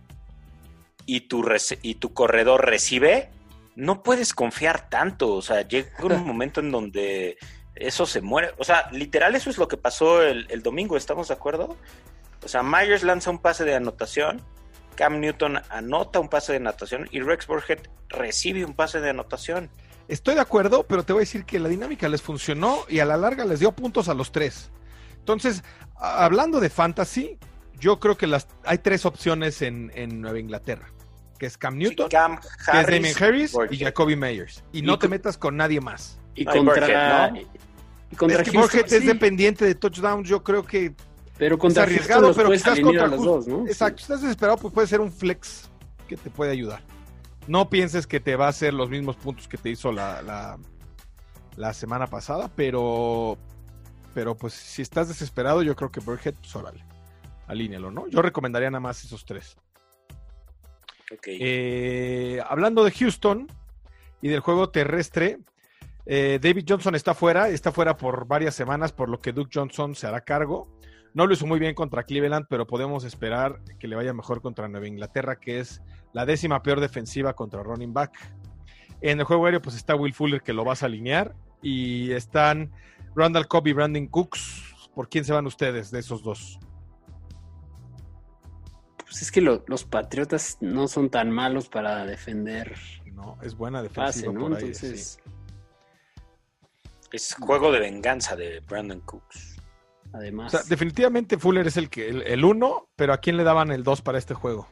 y tu, y tu corredor recibe, no puedes confiar tanto. O sea, llega un *laughs* momento en donde eso se muere. O sea, literal, eso es lo que pasó el, el domingo, ¿estamos de acuerdo? O sea, Myers lanza un pase de anotación, Cam Newton anota un pase de anotación y Rex Burhead recibe un pase de anotación. Estoy de acuerdo, pero te voy a decir que la dinámica les funcionó y a la larga les dio puntos a los tres. Entonces, hablando de fantasy, yo creo que las hay tres opciones en, en Nueva Inglaterra, que es Cam Newton, Sí, Cam que es Harris, Damien Harris Burkhead. y Jacoby Meyers. Y no te metas con nadie más. y contra Burkhead, ¿no? y contra es que Houston, Burkhead es dependiente de touchdowns, yo creo que pero es contra Houston arriesgado, los pero alinear contra los dos, ¿no? Exacto, si estás desesperado, pues puede ser un flex que te puede ayudar. No pienses que te va a hacer los mismos puntos que te hizo la, la, la semana pasada, pero, pero pues si estás desesperado, yo creo que Burkhead, pues órale, alínealo, ¿no? Yo recomendaría nada más esos tres. Ok. Eh, hablando de Houston y del juego terrestre, eh, David Johnson está fuera, está fuera por varias semanas, por lo que Duke Johnson se hará cargo. No lo hizo muy bien contra Cleveland, pero podemos esperar que le vaya mejor contra Nueva Inglaterra, que es la décima peor defensiva contra running back. En el juego aéreo, pues está Will Fuller que lo vas a alinear. Y están Randall Cobb y Brandon Cooks. ¿Por quién se van ustedes de esos dos? Pues es que lo- los Patriotas no son tan malos para defender No, es buena pase, defensiva ¿no? por ahí. Entonces, sí. Es juego de venganza de Brandon Cooks. O además. sea, definitivamente Fuller es el que el, el uno, pero ¿a quién le daban el 2 para este juego?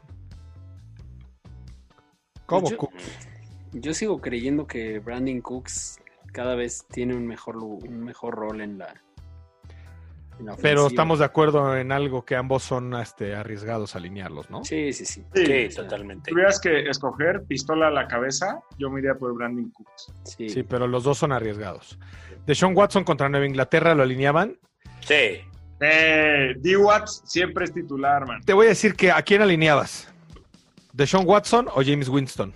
¿Cómo? Yo- Cooks? Yo sigo creyendo que Brandon Cooks cada vez tiene un mejor, un mejor rol en la, Pero estamos de acuerdo en algo que ambos son este, arriesgados a alinearlos, ¿no? Sí, sí, sí. Sí, totalmente. Si tuvieras que escoger pistola a la cabeza, yo me iría por Brandon Cooks. Sí. Sí, pero los dos son arriesgados. De Sean Watson contra Nueva Inglaterra lo alineaban. Sí. Eh, D. Watts siempre es titular, man. Te voy a decir que ¿a quién alineabas? ¿De Sean Watson o James Winston?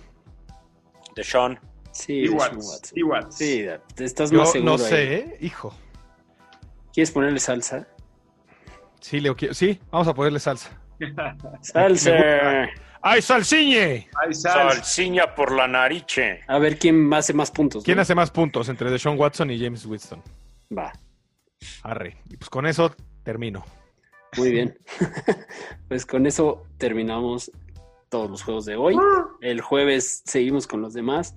De Sean. Sí, D. Watts. Watson. D. Watts. Sí, estás Yo más seguro. no ahí. sé, ¿eh? hijo. ¿Quieres ponerle salsa? Sí, Leo, quiero- sí, vamos a ponerle salsa. *laughs* ¡Salsa! ¡Ay, salsiñe! Ay, sal. Salsiña por la nariche. A ver quién hace más puntos. ¿Quién ¿no? hace más puntos entre Deshaun Watson y James Winston? Va, Arre. Y pues con eso termino. muy bien. *laughs* pues con eso terminamos todos los juegos de hoy. El jueves seguimos con los demás.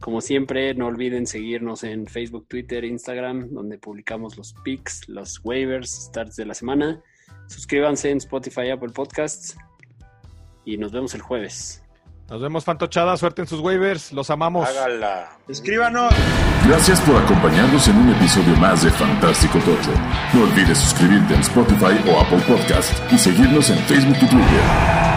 Como siempre, no olviden seguirnos en Facebook, Twitter, Instagram, donde publicamos los picks, los waivers, starts de la semana. Suscríbanse en Spotify, Apple Podcasts. Y nos vemos el jueves. Nos vemos, Fantochada. Suerte en sus waivers. Los amamos. Hágala. Escríbanos. Gracias por acompañarnos en un episodio más de Fantástico Tocho. No olvides suscribirte en Spotify o Apple Podcast y seguirnos en Facebook y Twitter.